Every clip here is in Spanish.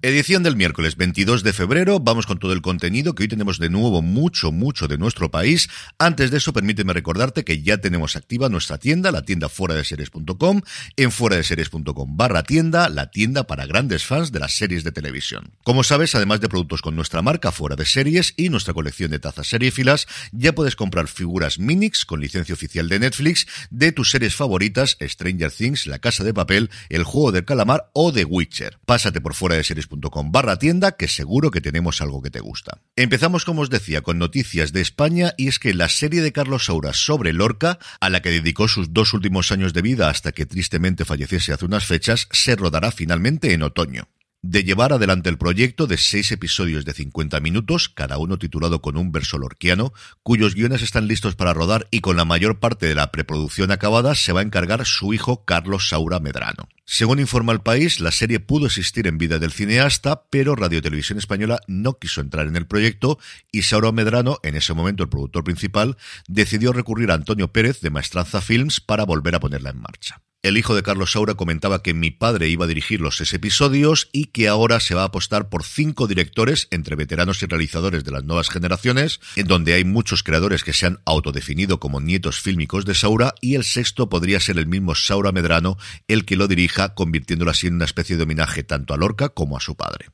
Edición del miércoles 22 de febrero, vamos con todo el contenido que hoy tenemos de nuevo mucho, mucho de nuestro país. Antes de eso, permíteme recordarte que ya tenemos activa nuestra tienda, la tienda fuera de series.com, en fuera de series.com barra tienda, la tienda para grandes fans de las series de televisión. Como sabes, además de productos con nuestra marca fuera de series y nuestra colección de tazas seriéfilas, ya puedes comprar figuras Minix con licencia oficial de Netflix de tus series favoritas, Stranger Things, La Casa de Papel, El Juego del Calamar o The Witcher. Pásate por fuera de series.com barra tienda que seguro que tenemos algo que te gusta. Empezamos, como os decía, con noticias de España y es que la serie de Carlos Saura sobre Lorca, a la que dedicó sus dos últimos años de vida hasta que tristemente falleciese hace unas fechas, se rodará finalmente en otoño de llevar adelante el proyecto de seis episodios de 50 minutos, cada uno titulado con un verso lorquiano, cuyos guiones están listos para rodar y con la mayor parte de la preproducción acabada se va a encargar su hijo Carlos Saura Medrano. Según informa el país, la serie pudo existir en vida del cineasta, pero Radio Televisión Española no quiso entrar en el proyecto y Saura Medrano, en ese momento el productor principal, decidió recurrir a Antonio Pérez de Maestranza Films para volver a ponerla en marcha. El hijo de Carlos Saura comentaba que mi padre iba a dirigir los seis episodios y que ahora se va a apostar por cinco directores entre veteranos y realizadores de las nuevas generaciones, en donde hay muchos creadores que se han autodefinido como nietos fílmicos de Saura y el sexto podría ser el mismo Saura Medrano el que lo dirija, convirtiéndolo así en una especie de homenaje tanto a Lorca como a su padre.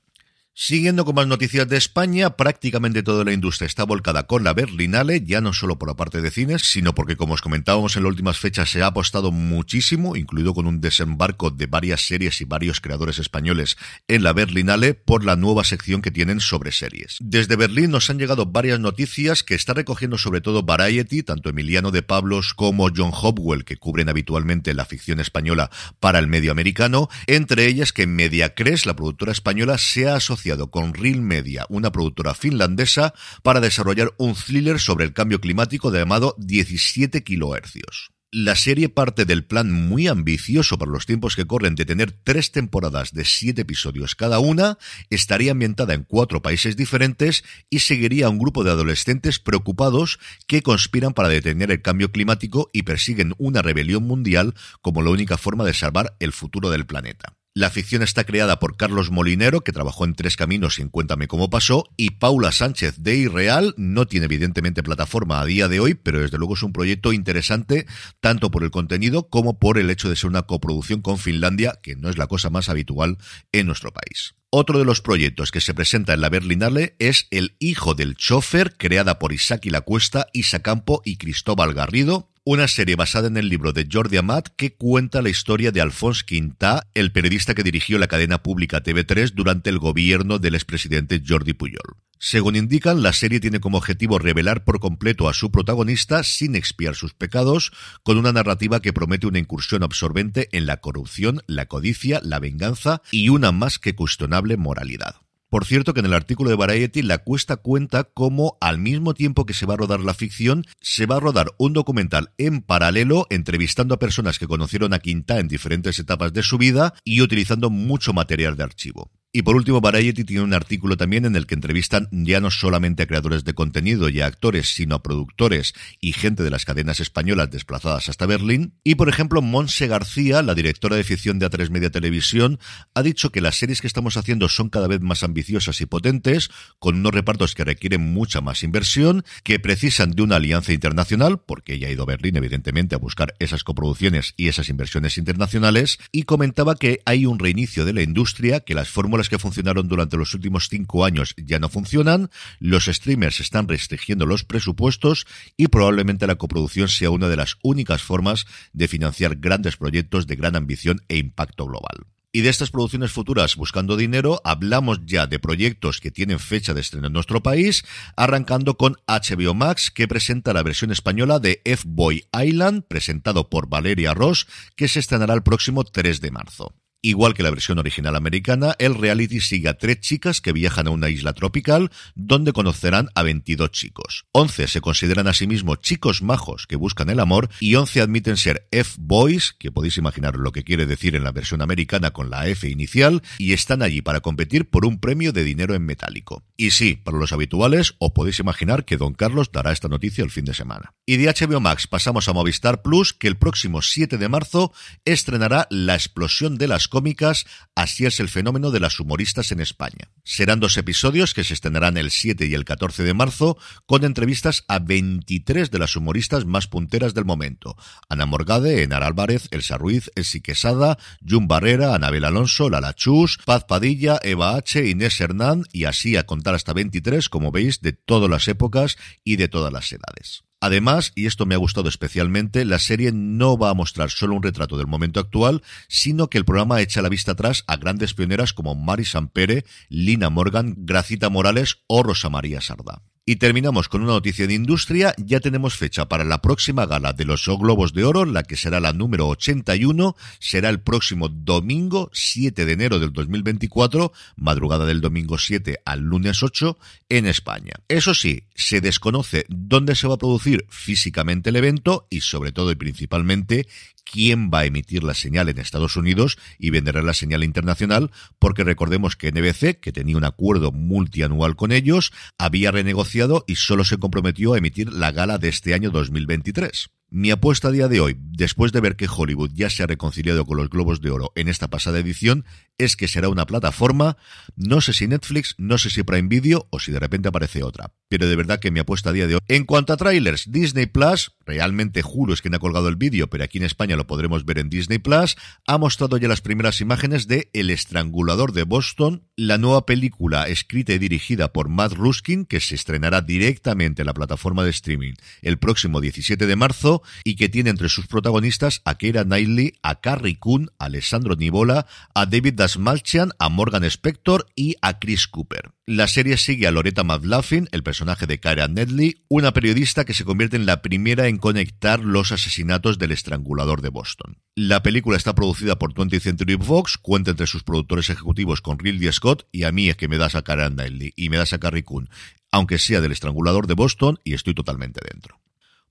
Siguiendo con más noticias de España, prácticamente toda la industria está volcada con la Berlinale, ya no solo por la parte de cines, sino porque, como os comentábamos en las últimas fechas, se ha apostado muchísimo, incluido con un desembarco de varias series y varios creadores españoles en la Berlinale, por la nueva sección que tienen sobre series. Desde Berlín nos han llegado varias noticias que está recogiendo sobre todo Variety, tanto Emiliano de Pablos como John Hopwell, que cubren habitualmente la ficción española para el medio americano, entre ellas que Mediacres, la productora española, se ha asociado con Real Media, una productora finlandesa, para desarrollar un thriller sobre el cambio climático llamado 17 kilohercios. La serie parte del plan muy ambicioso para los tiempos que corren de tener tres temporadas de siete episodios cada una, estaría ambientada en cuatro países diferentes y seguiría a un grupo de adolescentes preocupados que conspiran para detener el cambio climático y persiguen una rebelión mundial como la única forma de salvar el futuro del planeta. La ficción está creada por Carlos Molinero, que trabajó en Tres Caminos y en Cuéntame cómo pasó, y Paula Sánchez de Irreal. No tiene evidentemente plataforma a día de hoy, pero desde luego es un proyecto interesante, tanto por el contenido como por el hecho de ser una coproducción con Finlandia, que no es la cosa más habitual en nuestro país. Otro de los proyectos que se presenta en la Berlinale es El hijo del chofer, creada por Isaac y la Cuesta, Isa Campo y Cristóbal Garrido, una serie basada en el libro de Jordi Amat que cuenta la historia de Alphonse Quintá, el periodista que dirigió la cadena pública TV3 durante el gobierno del expresidente Jordi Puyol. Según indican, la serie tiene como objetivo revelar por completo a su protagonista sin expiar sus pecados, con una narrativa que promete una incursión absorbente en la corrupción, la codicia, la venganza y una más que cuestionable moralidad. Por cierto que en el artículo de Variety la cuesta cuenta cómo al mismo tiempo que se va a rodar la ficción, se va a rodar un documental en paralelo entrevistando a personas que conocieron a Quinta en diferentes etapas de su vida y utilizando mucho material de archivo. Y por último, Variety tiene un artículo también en el que entrevistan ya no solamente a creadores de contenido y a actores, sino a productores y gente de las cadenas españolas desplazadas hasta Berlín. Y por ejemplo, Monse García, la directora de ficción de A3 Media Televisión, ha dicho que las series que estamos haciendo son cada vez más ambiciosas y potentes, con unos repartos que requieren mucha más inversión, que precisan de una alianza internacional, porque ella ha ido a Berlín evidentemente a buscar esas coproducciones y esas inversiones internacionales, y comentaba que hay un reinicio de la industria, que las fórmulas que funcionaron durante los últimos cinco años ya no funcionan, los streamers están restringiendo los presupuestos y probablemente la coproducción sea una de las únicas formas de financiar grandes proyectos de gran ambición e impacto global. Y de estas producciones futuras buscando dinero, hablamos ya de proyectos que tienen fecha de estreno en nuestro país, arrancando con HBO Max, que presenta la versión española de F-Boy Island, presentado por Valeria Ross, que se estrenará el próximo 3 de marzo. Igual que la versión original americana, el reality sigue a tres chicas que viajan a una isla tropical donde conocerán a 22 chicos. 11 se consideran a sí mismos chicos majos que buscan el amor y 11 admiten ser F-Boys, que podéis imaginar lo que quiere decir en la versión americana con la F inicial, y están allí para competir por un premio de dinero en metálico. Y sí, para los habituales, os podéis imaginar que Don Carlos dará esta noticia el fin de semana. Y de HBO Max pasamos a Movistar Plus, que el próximo 7 de marzo estrenará La explosión de las cómicas, así es el fenómeno de las humoristas en España. Serán dos episodios que se estrenarán el 7 y el 14 de marzo, con entrevistas a 23 de las humoristas más punteras del momento. Ana Morgade, Enar Álvarez, Elsa Ruiz, Elsi Quesada, Jun Barrera, Anabel Alonso, Lala Chus, Paz Padilla, Eva H, Inés Hernán y así a contar hasta 23, como veis, de todas las épocas y de todas las edades. Además, y esto me ha gustado especialmente, la serie no va a mostrar solo un retrato del momento actual, sino que el programa echa la vista atrás a grandes pioneras como Mari Sampere, Lina Morgan, Gracita Morales o Rosa María Sarda. Y terminamos con una noticia de industria. Ya tenemos fecha para la próxima gala de los Globos de Oro, la que será la número 81. Será el próximo domingo 7 de enero del 2024, madrugada del domingo 7 al lunes 8, en España. Eso sí, se desconoce dónde se va a producir físicamente el evento y sobre todo y principalmente quién va a emitir la señal en Estados Unidos y venderá la señal internacional, porque recordemos que NBC, que tenía un acuerdo multianual con ellos, había renegociado y solo se comprometió a emitir la gala de este año 2023. Mi apuesta a día de hoy, después de ver que Hollywood ya se ha reconciliado con los Globos de Oro en esta pasada edición, es que será una plataforma, no sé si Netflix, no sé si Prime Video o si de repente aparece otra. Pero de verdad que mi apuesta a día de hoy. En cuanto a trailers, Disney Plus, realmente juro es quien ha colgado el vídeo, pero aquí en España lo podremos ver en Disney Plus, ha mostrado ya las primeras imágenes de El Estrangulador de Boston, la nueva película escrita y dirigida por Matt Ruskin, que se estrenará directamente en la plataforma de streaming el próximo 17 de marzo y que tiene entre sus protagonistas a Keira Knightley, a Carrie Coon, a Alessandro Nivola, a David Dasmalchian, a Morgan Spector y a Chris Cooper. La serie sigue a Loretta McLaughlin, el personaje de Keira Knightley, una periodista que se convierte en la primera en conectar los asesinatos del estrangulador de Boston. La película está producida por 20th Century Fox, cuenta entre sus productores ejecutivos con Ridley Scott y a mí es que me das a Keira Knightley y me das a Carrie Coon, aunque sea del estrangulador de Boston y estoy totalmente dentro.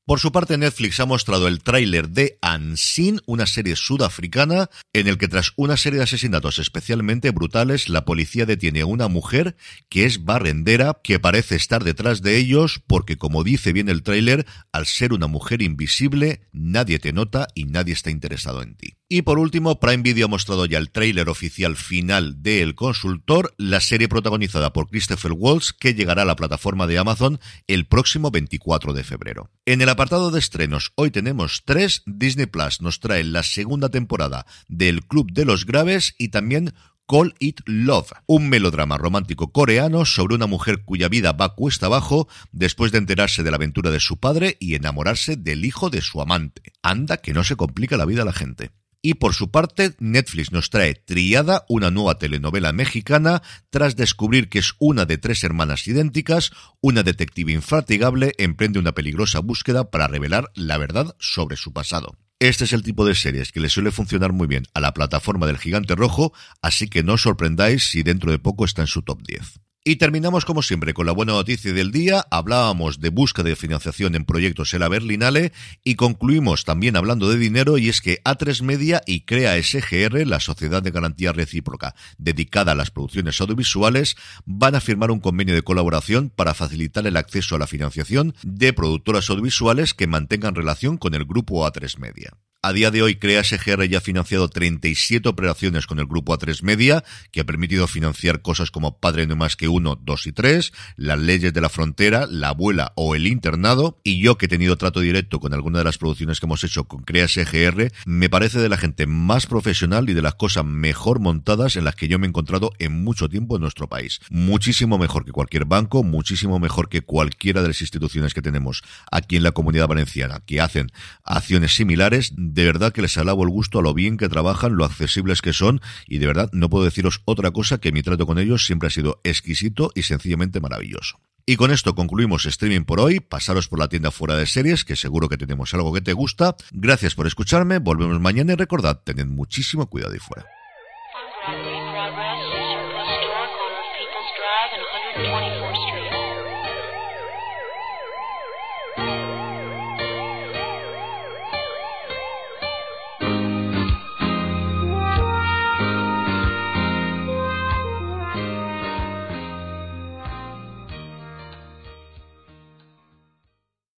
Por su parte, Netflix ha mostrado el tráiler de Unseen, una serie sudafricana en el que tras una serie de asesinatos especialmente brutales, la policía detiene a una mujer que es barrendera, que parece estar detrás de ellos porque, como dice bien el tráiler, al ser una mujer invisible, nadie te nota y nadie está interesado en ti. Y por último, Prime Video ha mostrado ya el tráiler oficial final de El Consultor, la serie protagonizada por Christopher Waltz, que llegará a la plataforma de Amazon el próximo 24 de febrero. En el apartado de estrenos, hoy tenemos tres. Disney Plus nos trae la segunda temporada del Club de los Graves y también Call It Love, un melodrama romántico coreano sobre una mujer cuya vida va cuesta abajo después de enterarse de la aventura de su padre y enamorarse del hijo de su amante. Anda que no se complica la vida a la gente. Y por su parte, Netflix nos trae Triada, una nueva telenovela mexicana, tras descubrir que es una de tres hermanas idénticas, una detective infatigable emprende una peligrosa búsqueda para revelar la verdad sobre su pasado. Este es el tipo de series que le suele funcionar muy bien a la plataforma del gigante rojo, así que no os sorprendáis si dentro de poco está en su top 10. Y terminamos como siempre con la buena noticia del día. Hablábamos de búsqueda de financiación en proyectos la Berlinale y concluimos también hablando de dinero y es que A3 Media y Crea SGR, la Sociedad de Garantía Recíproca dedicada a las producciones audiovisuales, van a firmar un convenio de colaboración para facilitar el acceso a la financiación de productoras audiovisuales que mantengan relación con el grupo A3 Media. A día de hoy, Crea SGR ya ha financiado 37 operaciones con el grupo A3 Media, que ha permitido financiar cosas como Padre no más que uno, dos y tres, Las leyes de la frontera, La abuela o El internado, y yo que he tenido trato directo con alguna de las producciones que hemos hecho con Crea SGR, me parece de la gente más profesional y de las cosas mejor montadas en las que yo me he encontrado en mucho tiempo en nuestro país. Muchísimo mejor que cualquier banco, muchísimo mejor que cualquiera de las instituciones que tenemos aquí en la comunidad valenciana, que hacen acciones similares. De verdad que les alabo el gusto a lo bien que trabajan, lo accesibles que son, y de verdad no puedo deciros otra cosa que mi trato con ellos siempre ha sido exquisito y sencillamente maravilloso. Y con esto concluimos streaming por hoy. Pasaros por la tienda fuera de series, que seguro que tenemos algo que te gusta. Gracias por escucharme. Volvemos mañana y recordad, tened muchísimo cuidado ahí fuera.